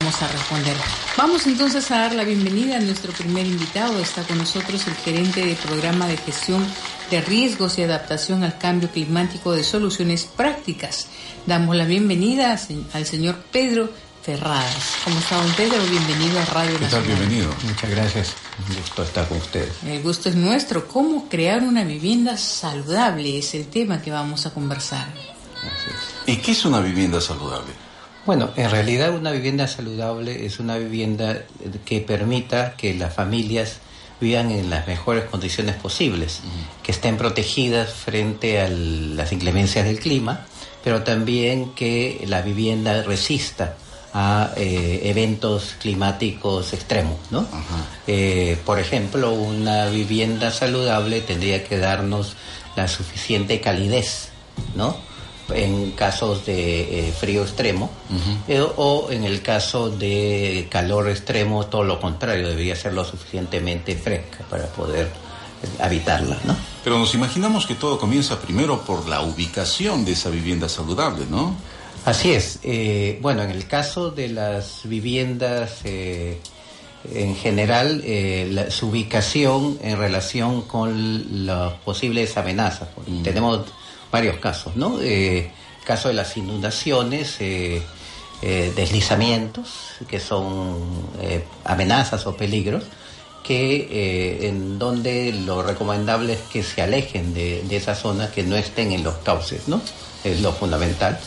Vamos a responder. Vamos entonces a dar la bienvenida a nuestro primer invitado. Está con nosotros el gerente de programa de gestión de riesgos y adaptación al cambio climático de soluciones prácticas. Damos la bienvenida al señor Pedro Ferradas. ¿Cómo está, don Pedro? Bienvenido a Radio ¿Qué tal? Bienvenido. Muchas gracias. Un gusto estar con ustedes. El gusto es nuestro. ¿Cómo crear una vivienda saludable? Es el tema que vamos a conversar. ¿Y qué es una vivienda saludable? Bueno, en realidad una vivienda saludable es una vivienda que permita que las familias vivan en las mejores condiciones posibles, que estén protegidas frente a las inclemencias del clima, pero también que la vivienda resista a eh, eventos climáticos extremos, ¿no? Eh, por ejemplo, una vivienda saludable tendría que darnos la suficiente calidez, ¿no? En casos de eh, frío extremo eh, o en el caso de calor extremo todo lo contrario debería ser lo suficientemente fresca para poder eh, habitarla ¿no? pero nos imaginamos que todo comienza primero por la ubicación de esa vivienda saludable ¿no? así es bueno en el caso de las viviendas en general su ubicación en relación con las posibles amenazas mm. tenemos varios casos, ¿no? Eh, caso de las inundaciones, eh, eh, deslizamientos, que son eh, amenazas o peligros, que en donde lo recomendable es que se alejen de, de esas zonas, que no estén en los cauces, ¿no? Es lo fundamental.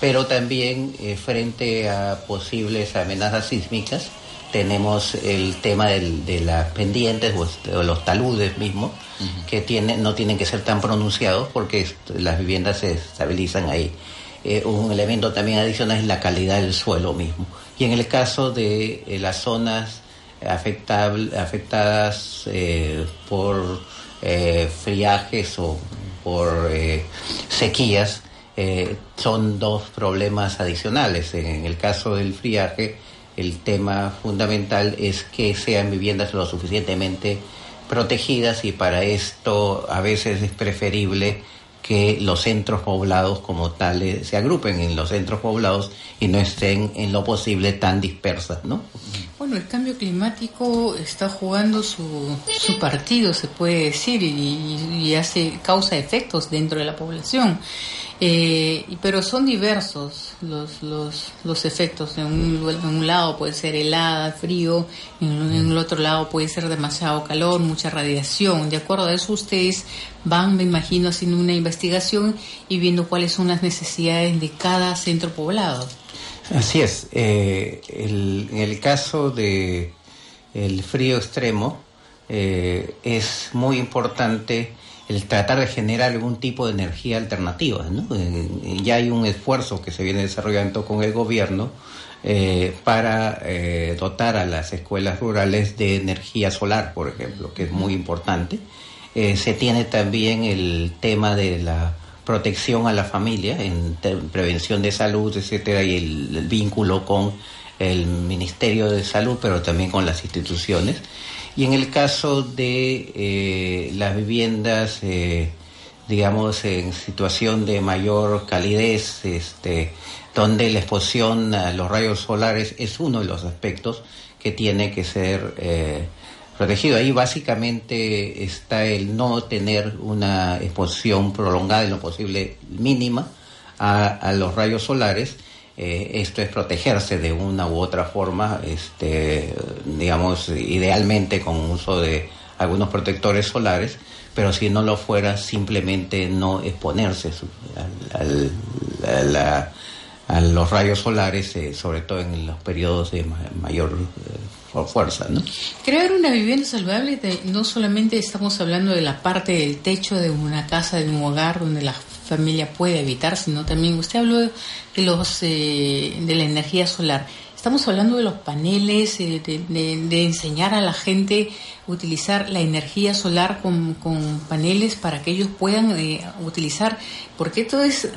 pero también frente a posibles amenazas sísmicas, tenemos el tema de las pendientes o, los taludes mismos, que no tienen que ser tan pronunciados porque las viviendas se estabilizan ahí. Eh, un elemento también adicional es la calidad del suelo mismo. Y en el caso de eh, las zonas afectadas eh, por friajes o por sequías, son dos problemas adicionales. En el caso del friaje, el tema fundamental es que sean viviendas lo suficientemente protegidas y para esto a veces es preferible que los centros poblados como tales se agrupen en los centros poblados y no estén en lo posible tan dispersas, ¿no? Bueno, el cambio climático está jugando su, su partido, se puede decir, y, hace causa efectos dentro de la población. Eh, pero son diversos los, los, los efectos. En un, en un, lado puede ser helada, frío, en, el otro lado puede ser demasiado calor, mucha radiación. De acuerdo a eso, ustedes van, me imagino, haciendo una investigación y viendo cuáles son las necesidades de cada centro poblado. Así es. Eh, el, en el caso de el frío extremo, eh, es muy importante el tratar de generar algún tipo de energía alternativa. ¿no? Eh, ya hay un esfuerzo que se viene desarrollando con el gobierno eh, para eh, dotar a las escuelas rurales de energía solar, por ejemplo, que es muy importante. se tiene también el tema de la protección a la familia en prevención de salud, etcétera, y el vínculo con el Ministerio de Salud, pero también con las instituciones. Y en el caso de eh, las viviendas, eh, digamos, en situación de mayor calidez, este, donde la exposición a los rayos solares es uno de los aspectos que tiene que ser eh, protegido. Ahí básicamente está el no tener una exposición prolongada en lo posible mínima a, a los rayos solares eh, esto es protegerse de una u otra forma, este, digamos, idealmente con uso de algunos protectores solares, pero si no lo fuera, simplemente no exponerse a los rayos solares, eh, sobre todo en los periodos de mayor eh, fuerza. ¿no? Crear una vivienda saludable, no solamente estamos hablando de la parte del techo de una casa, de un hogar donde la familia puede evitar, sino también usted habló de los eh, de la energía solar. Estamos hablando de los paneles, eh, de, enseñar a la gente a utilizar la energía solar con, paneles para que ellos puedan eh, utilizar, porque esto es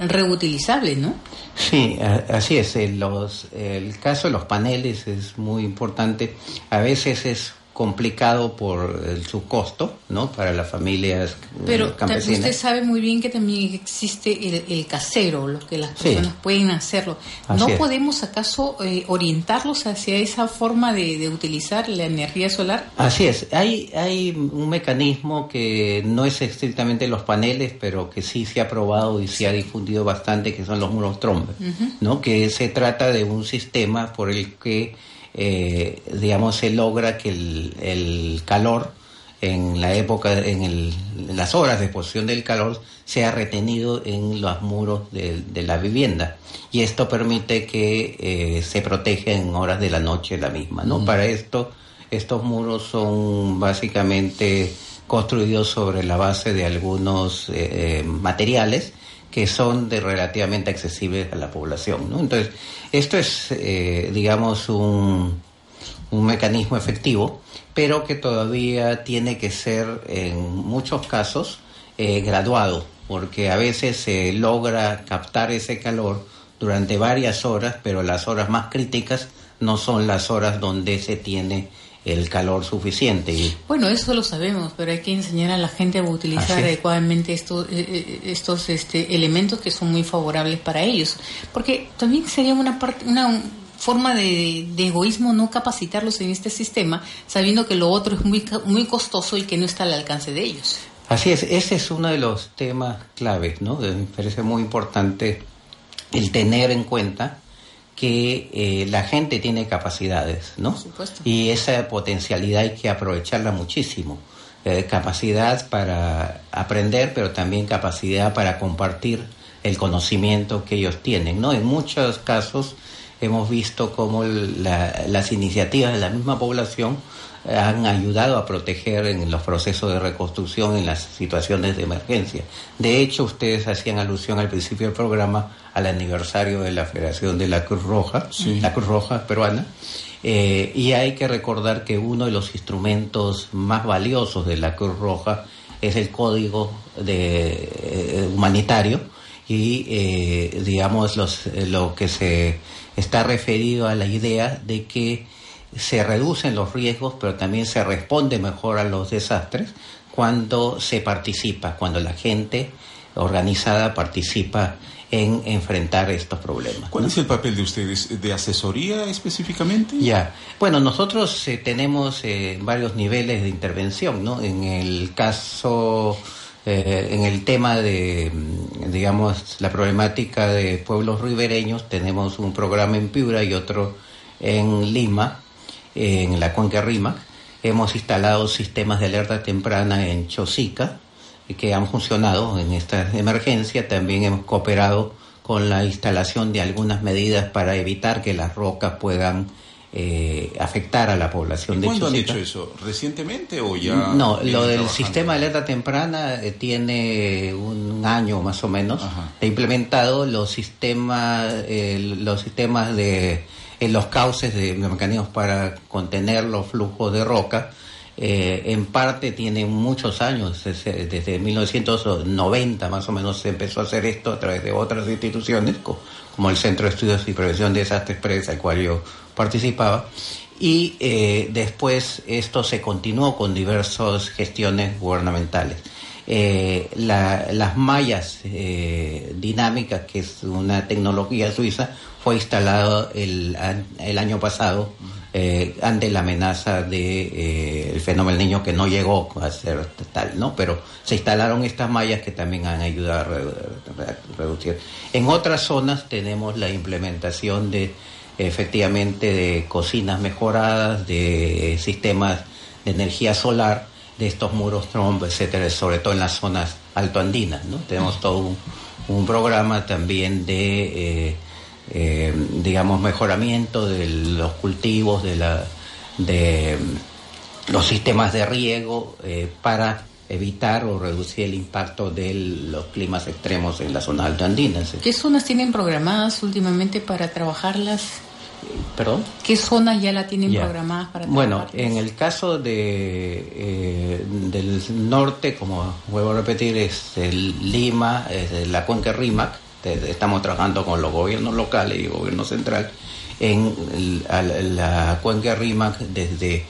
reutilizable, ¿no? Sí, así es. Los, el caso de los paneles es muy importante. A veces es complicado por su costo, ¿no? Para las familias eh, Pero usted sabe muy bien que también existe el, casero, lo que las personas pueden hacerlo. ¿No podemos acaso eh, orientarlos hacia esa forma de, utilizar la energía solar? Así es. Hay, hay un mecanismo que no es estrictamente los paneles, pero que sí se ha probado y se ha difundido bastante, que son los muros trombe, ¿no? Que se trata de un sistema por el que eh, digamos, se logra que el, calor en la época, en, las horas de exposición del calor, sea retenido en los muros de, la vivienda. Y esto permite que eh, se proteja en horas de la noche la misma, ¿no? Para esto, estos muros son básicamente construidos sobre la base de algunos eh, materiales que son de relativamente accesibles a la población. Entonces, esto es, eh, digamos, un, un mecanismo efectivo, pero que todavía tiene que ser, en muchos casos, eh, graduado, porque a veces se logra captar ese calor durante varias horas, pero las horas más críticas no son las horas donde se tiene el calor suficiente. Y... Bueno, eso lo sabemos, pero hay que enseñar a la gente a utilizar adecuadamente estos, eh, eh, estos este, elementos que son muy favorables para ellos. Porque también sería una, parte, una forma de, egoísmo no capacitarlos en este sistema, sabiendo que lo otro es muy, muy costoso y que no está al alcance de ellos. Así es, ese es uno de los temas claves, ¿no? Me parece muy importante el tener en cuenta que eh, la gente tiene capacidades, ¿no? Y esa potencialidad hay que aprovecharla muchísimo. Eh, capacidad para aprender, pero también capacidad para compartir el conocimiento que ellos tienen, ¿no? En muchos casos hemos visto cómo las iniciativas de la misma población han ayudado a proteger en los procesos de reconstrucción en las situaciones de emergencia. De hecho, ustedes hacían alusión al principio del programa al aniversario de la Federación de la Cruz Roja, la Cruz Roja peruana, eh, y hay que recordar que uno de los instrumentos más valiosos de la Cruz Roja es el código de, eh, humanitario y, eh, digamos, los, lo que se está referido a la idea de que se reducen los riesgos, pero también se responde mejor a los desastres cuando se participa, cuando la gente organizada participa en enfrentar estos problemas. ¿Cuál es el papel de ustedes? ¿De asesoría específicamente? Ya, bueno, nosotros eh, tenemos eh, varios niveles de intervención, ¿no? En el caso, eh, en el tema de, mm, digamos, la problemática de pueblos ribereños, tenemos un programa en Piura y otro en Lima, en la cuenca Rímac. Hemos instalado sistemas de alerta temprana en Chosica, que han funcionado en esta emergencia. También hemos cooperado con la instalación de algunas medidas para evitar que las rocas puedan eh, afectar a la población de ¿Cuándo han hecho eso? ¿Recientemente o ya? No, lo del sistema de alerta temprana eh, tiene un año más o menos. He implementado los sistemas, eh, los sistemas de los cauces de, mecanismos para contener los flujos de roca. Eh, en parte tiene muchos años, desde, 1990 más o menos se empezó a hacer esto a través de otras instituciones, como el Centro de Estudios y Prevención de Desastres Presa, al cual yo participaba, y eh, después esto se continuó con diversas gestiones gubernamentales. Eh, las mallas dinámicas, que es una tecnología suiza, fue instalado el, el año pasado eh, ante la amenaza de eh, el fenómeno niño que no llegó a ser tal, ¿no? Pero se instalaron estas mallas que también han ayudado a reducir. En otras zonas tenemos la implementación de efectivamente de cocinas mejoradas, de sistemas de energía solar, de estos muros trombo, etcétera, sobre todo en las zonas altoandinas, ¿no? Tenemos todo un, programa también de eh, eh, digamos, mejoramiento de los cultivos, de, la, de los sistemas de riego eh, para evitar o reducir el impacto de los climas extremos en las zonas altoandinas. ¿Qué zonas tienen programadas últimamente para trabajarlas? ¿Perdón? ¿Qué zonas ya la tienen programadas para Bueno, en el caso de eh, del norte, como vuelvo a repetir, es el Lima, es la cuenca Rímac, estamos trabajando con los gobiernos locales y el gobierno central en la cuenca Rímac desde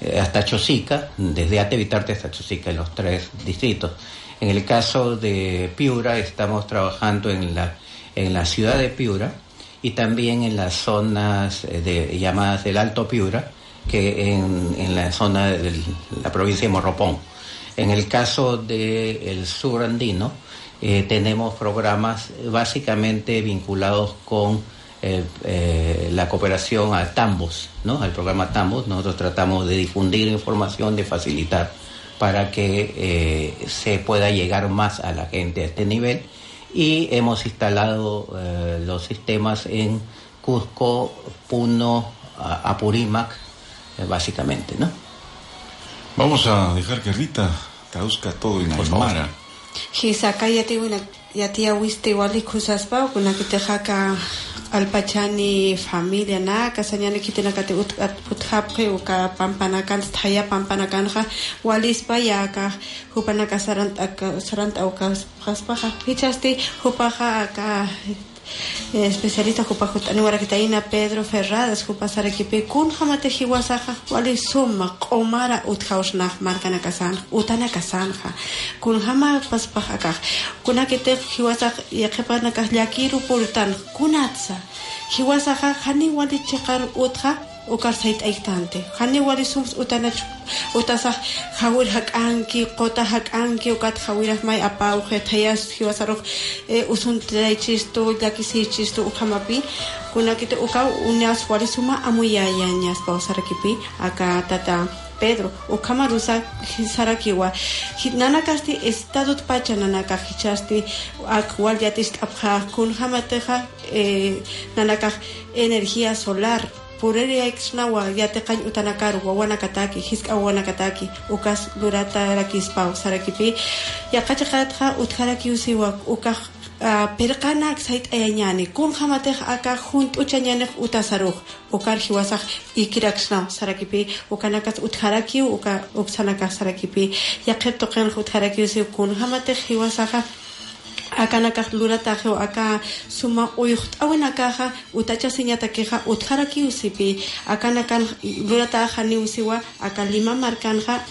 eh, hasta Chosica, desde Atevitarte hasta Chosica, en los tres distritos. En el caso de Piura, estamos trabajando en la, en la ciudad de Piura, y también en las zonas eh, llamadas del Alto Piura, que en, en la zona de la provincia de Morropón. En el caso del sur andino, eh, tenemos programas básicamente vinculados con eh, la cooperación a Tambos, ¿no? al programa Tambos. Nosotros tratamos de difundir información, de facilitar para que se pueda llegar más a la gente a este nivel y hemos instalado eh, los sistemas en Cusco, Puno, Apurímac, eh, básicamente, ¿no? Vamos a dejar que Rita traduzca todo en Aymara. Hisaka alpachani familia na kasañani kitinakati utqapqi uka pampanakan thaya pampanakanja walispa yaka sarant saranta saranta uka qaspaqa pichasti hupaka ka especialista jupa jutani warakitaina Pedro Ferradas jupa sarakipi kun hamate hiwasaja wali suma qomara utkhawshnaj markana kasan utana kasanja kun hama paspajaka kunakite hiwasaj yaqipana kaj yakiru puritan kunatsa. Hiwasaja hani wali chiqar utja ukar sayt aitante. Hani wali sums utana utasa hawir hak'anki qota hak'anki ukat hawiraj may apawje thayas hiwasaroj usun traychistu llakisiychistu ukamapi kunakite uka uñas wali suma amuyayañas pawsarakipi aka tata Pedro ukamarusa sarakiwa. Nana kasti estado pacha nana kajichasti akwal yatis apja kun hamateja nana energía solar pureria ixnawa yateqañ utanakar wawanakataki hisqa wawanakataki ukas luratarakispaw sarakipi. Yaqachiqatqa utqarakiusiwa ukaq ah, pirqanak sayt'ayañani kunqamatej aka junt'uchañanej utasaruj ukar hiwasaj ikiraksnaw sarakipi. Ukanakas utqarakiw uka uksanakas sarakipi. Yaqirtuqinqa utqarakiwsiw kunqamatej hiwasaqa kun hamatej hiwasaja akanaka lurataje o aka suma uyuhtawin akaja utacha siñatakeja utjaraki usipi akanaka lurataja ni usiwa aka lima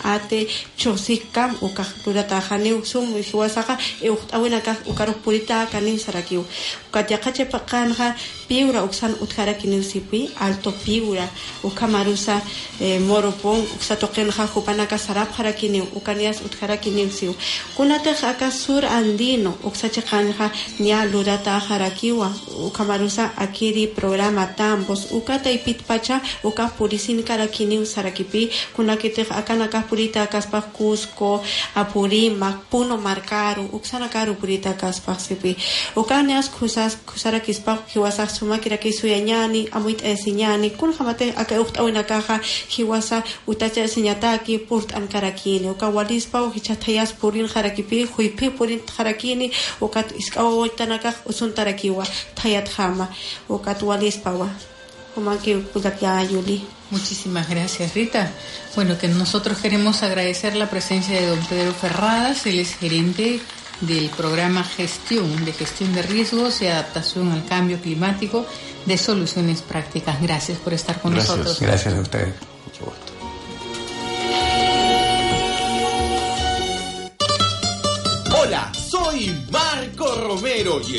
ate chosika uka lurataja ni usum hiwasaja euhtawin aka ukaro purita aka ni sarakiu ukatiakache pakanja piura uksan utjaraki ni usipi alto piura ukamarusa eh, moropon uksatokenja jupanaka sarap jaraki ni ukanias utjaraki ni usiu kunate aka sur andino uksa chaqanja nia lurata jarakiwa ukamarusa akiri programa tambos ukata ipitpacha uka purisin karakini usarakipi kunakite akanaka purita kaspa Cusco Apurímac Puno Marcaru uksanakaru purita kaspa sipi. Ukanias kusas kusarakispa suma kiraki suyañani amuit esiñani kun jamate aka ukt awina kaja hiwasa utacha esiñataki purt ankarakini uka walispa hichatayas purin jarakipi huipi purin jarakini ukat iskawawitanakaj usuntarakiwa thayat jama. Ukat walispawa Muchísimas gracias, Rita. Bueno, que nosotros queremos agradecer la presencia de don Pedro Ferradas, él es gerente del programa Gestión, de Gestión de Riesgos y Adaptación al Cambio Climático de Soluciones Prácticas. Gracias por estar con gracias. nosotros. Gracias a ustedes. Mucho gusto. Hola, soy Marco Romero y